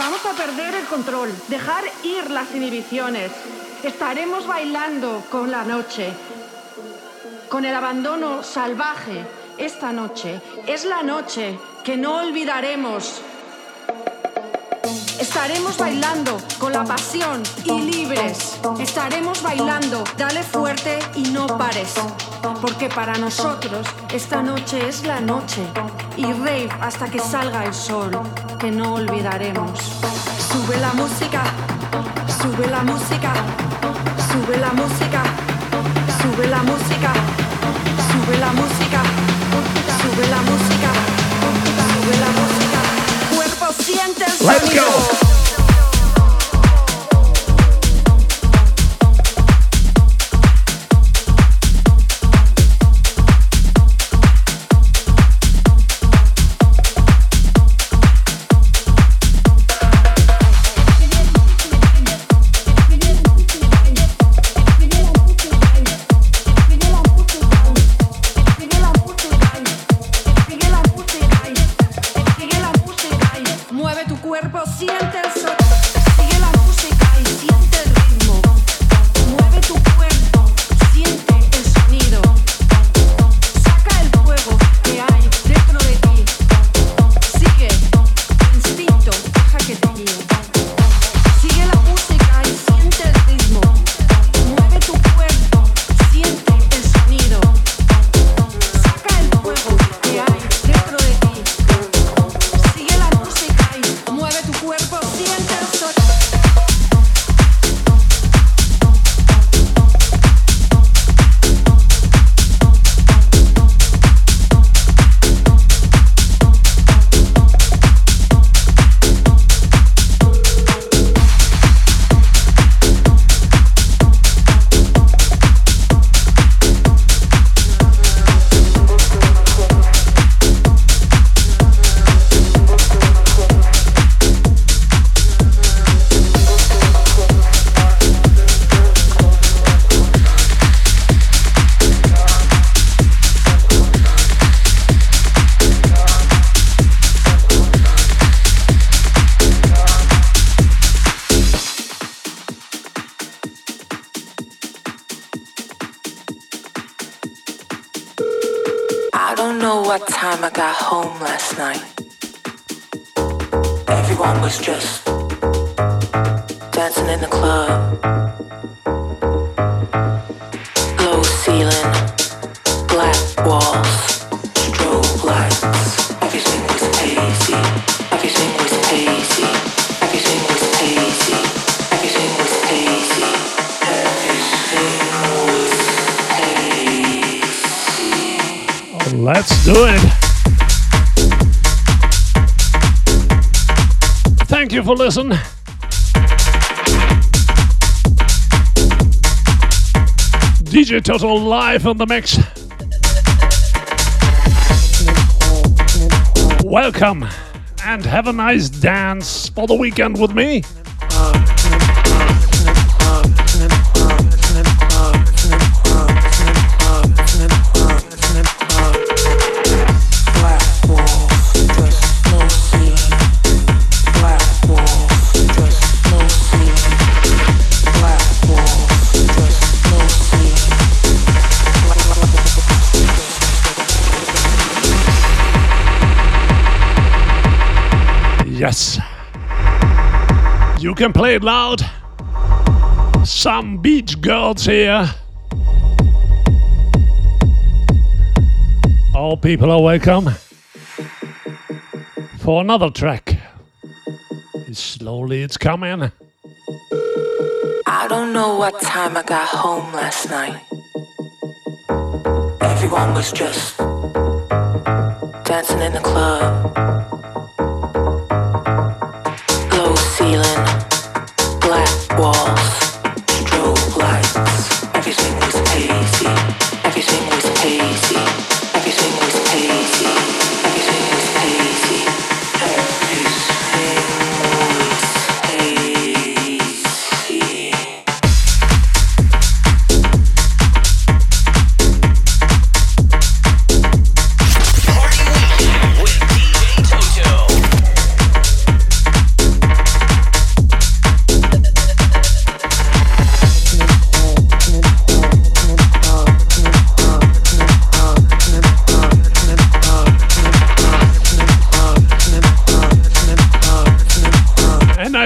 Vamos a perder el control, dejar ir las inhibiciones. Estaremos bailando con la noche, con el abandono salvaje. Esta noche es la noche que no olvidaremos. Estaremos bailando con la pasión y libres. Estaremos bailando, dale fuerte y no pares. Porque para nosotros esta noche es la noche. Y rave hasta que salga el sol, que no olvidaremos. Sube la música, sube la música, sube la música, sube la música, sube la música, sube la música, sube la música. Cuerpo siente el Let's sonido. What time I got home last night. Everyone was just dancing in the club. Do it. Thank you for listening. DJ Toto live on the mix. Welcome and have a nice dance for the weekend with me. can play it loud. Some beach girls here. All people are welcome for another track. Slowly it's coming. I don't know what time I got home last night. Everyone was just dancing in the club. Low ceiling.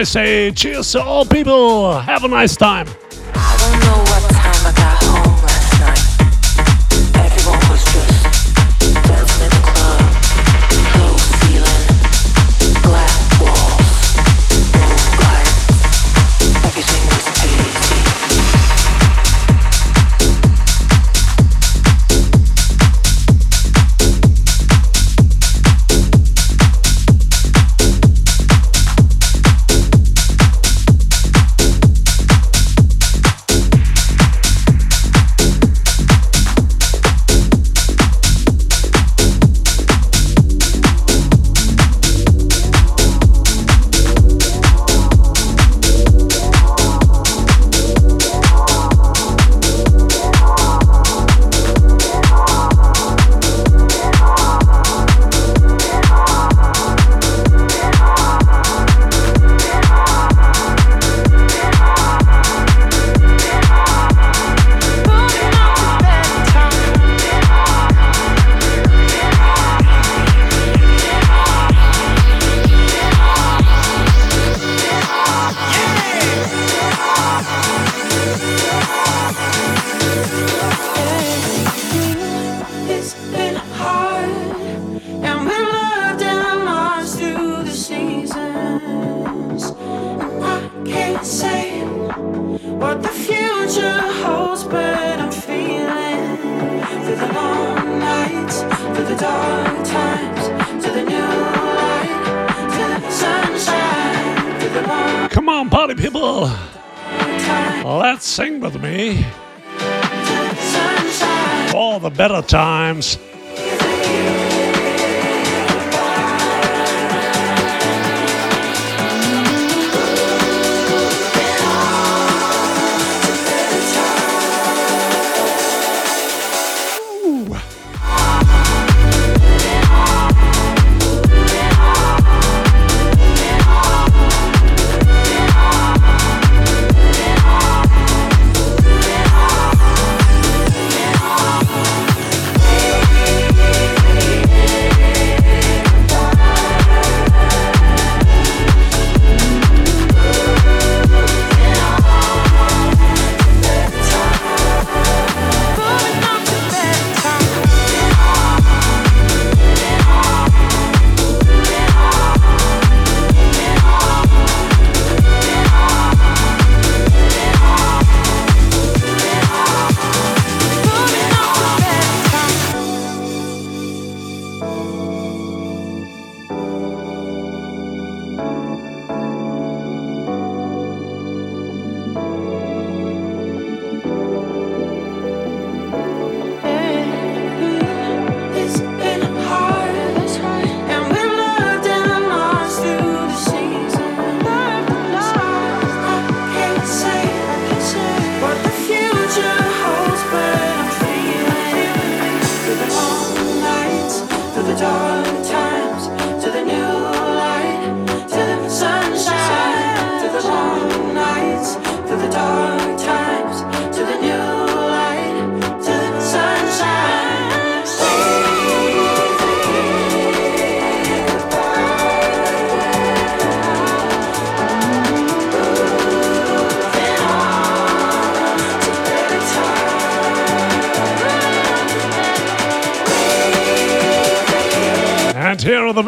Say cheers to all people. Have a nice time.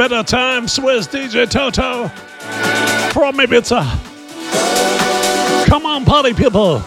Better times with DJ Toto from Ibiza. Come on, party people.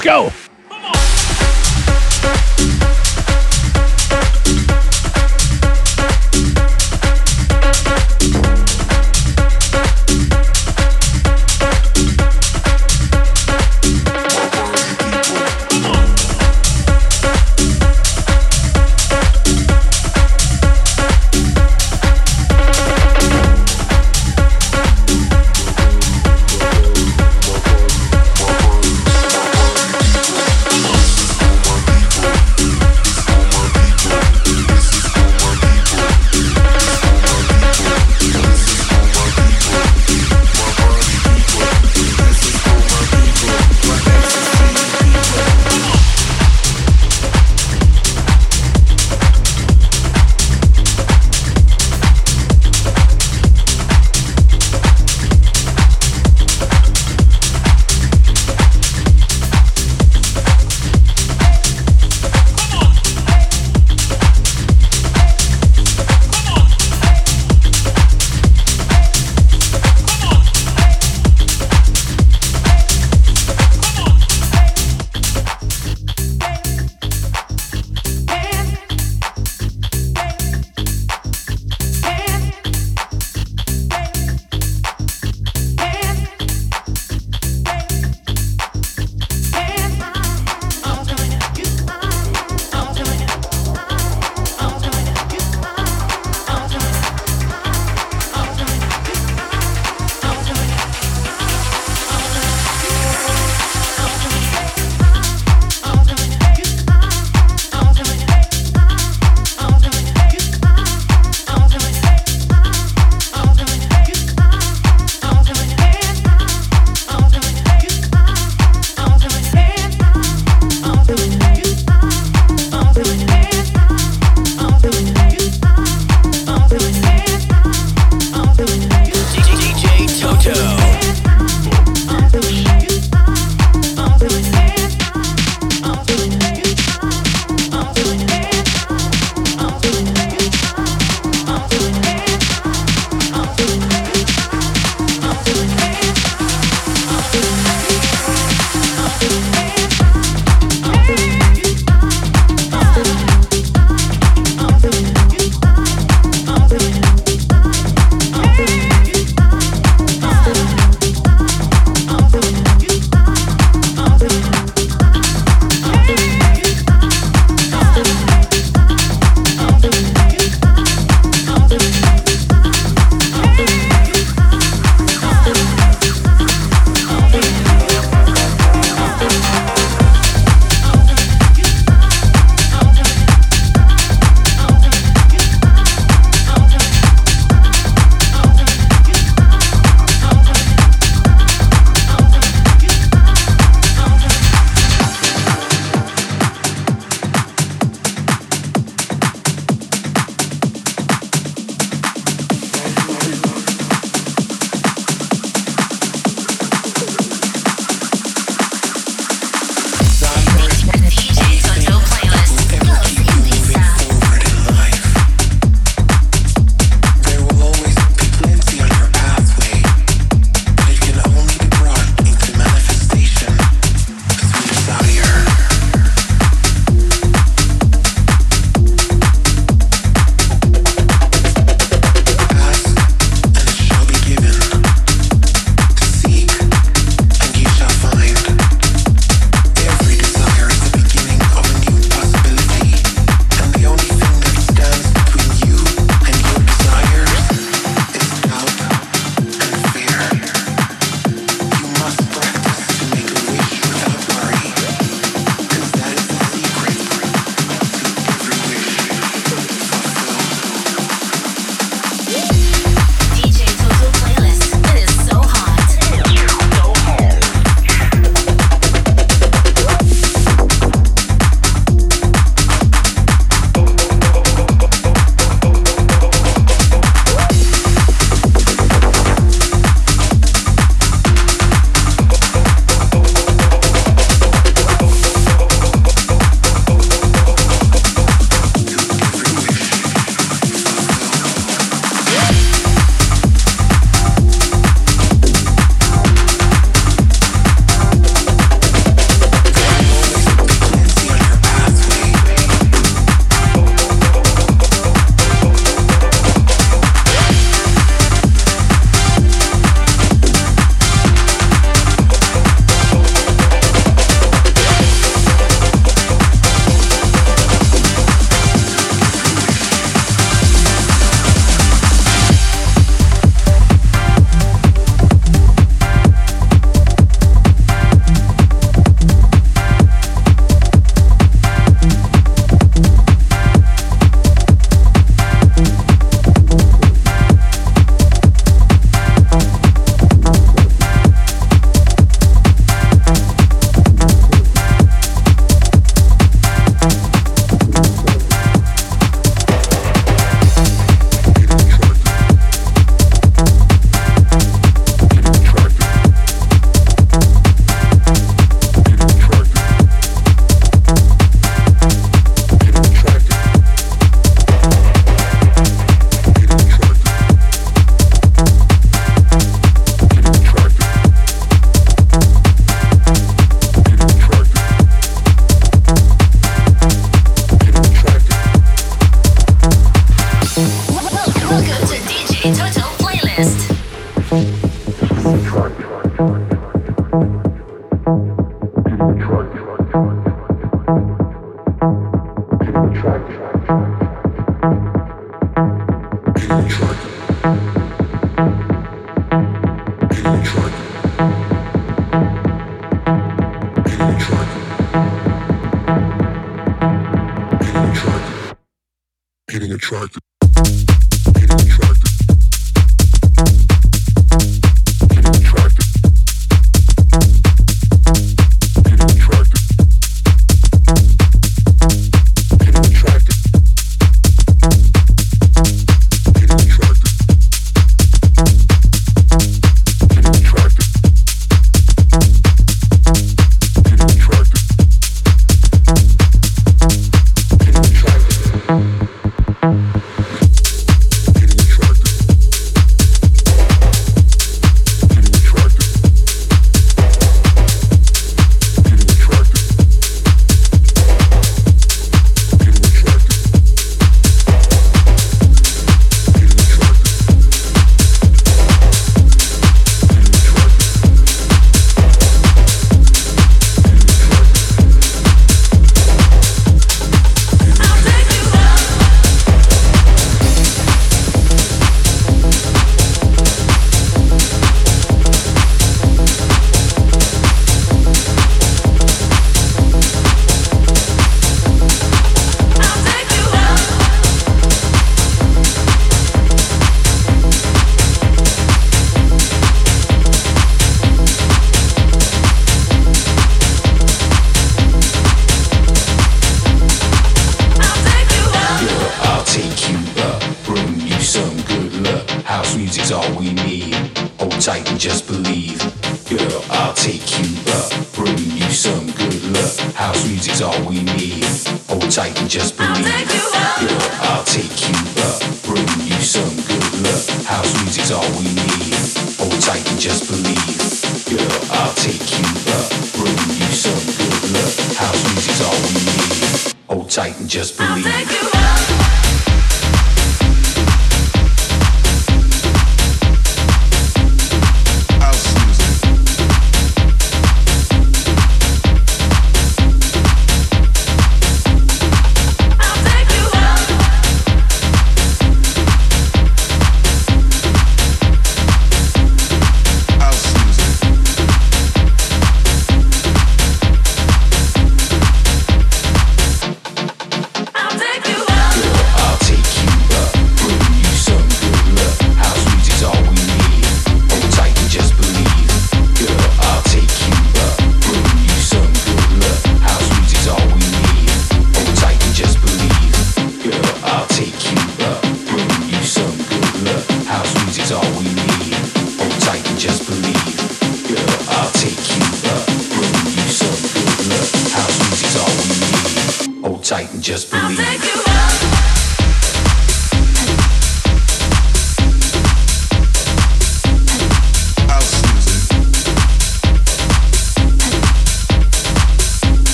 Let's go.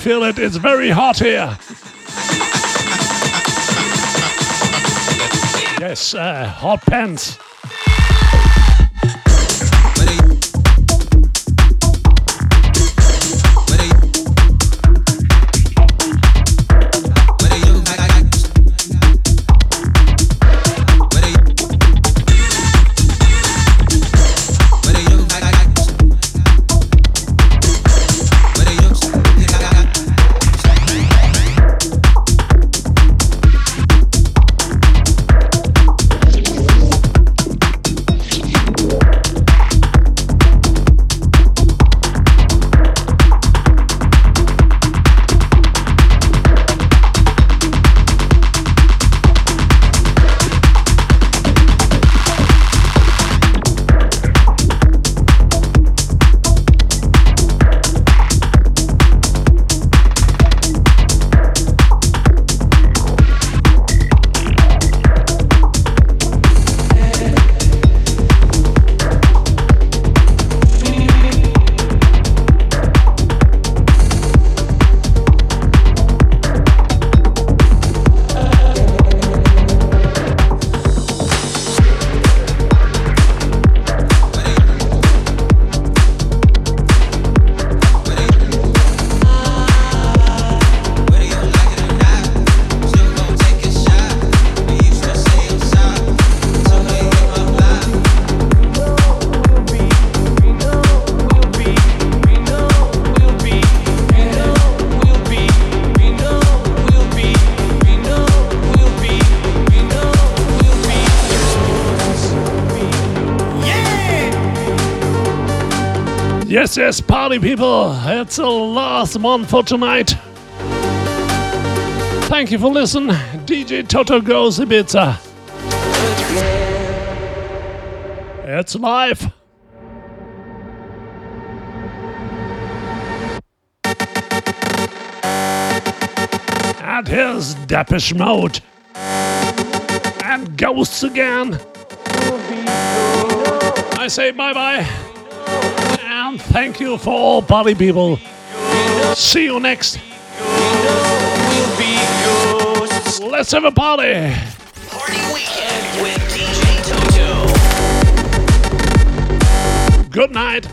feel it. It's very hot here. Yes, uh, hot pants. Yes, yes, party people. It's the last one for tonight. Thank you for listening. DJ Toto goes Ibiza. It's live. And here's Depeche Mode. And Ghosts again. I say bye bye. And thank you for all party people. See you next. Let's have a party. Party weekend with DJ Toto. Good night.